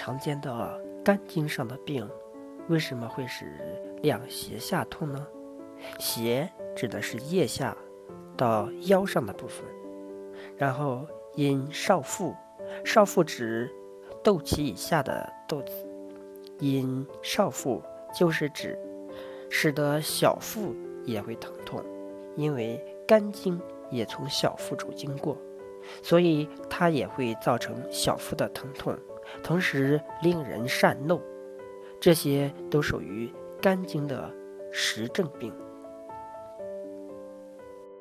常见的肝经上的病，为什么会使两胁下痛呢？胁指的是腋下到腰上的部分，然后因少腹，少腹指肚脐以下的肚子，因少腹就是指使得小腹也会疼痛，因为肝经也从小腹处经过。所以它也会造成小腹的疼痛，同时令人善怒，这些都属于肝经的实症病。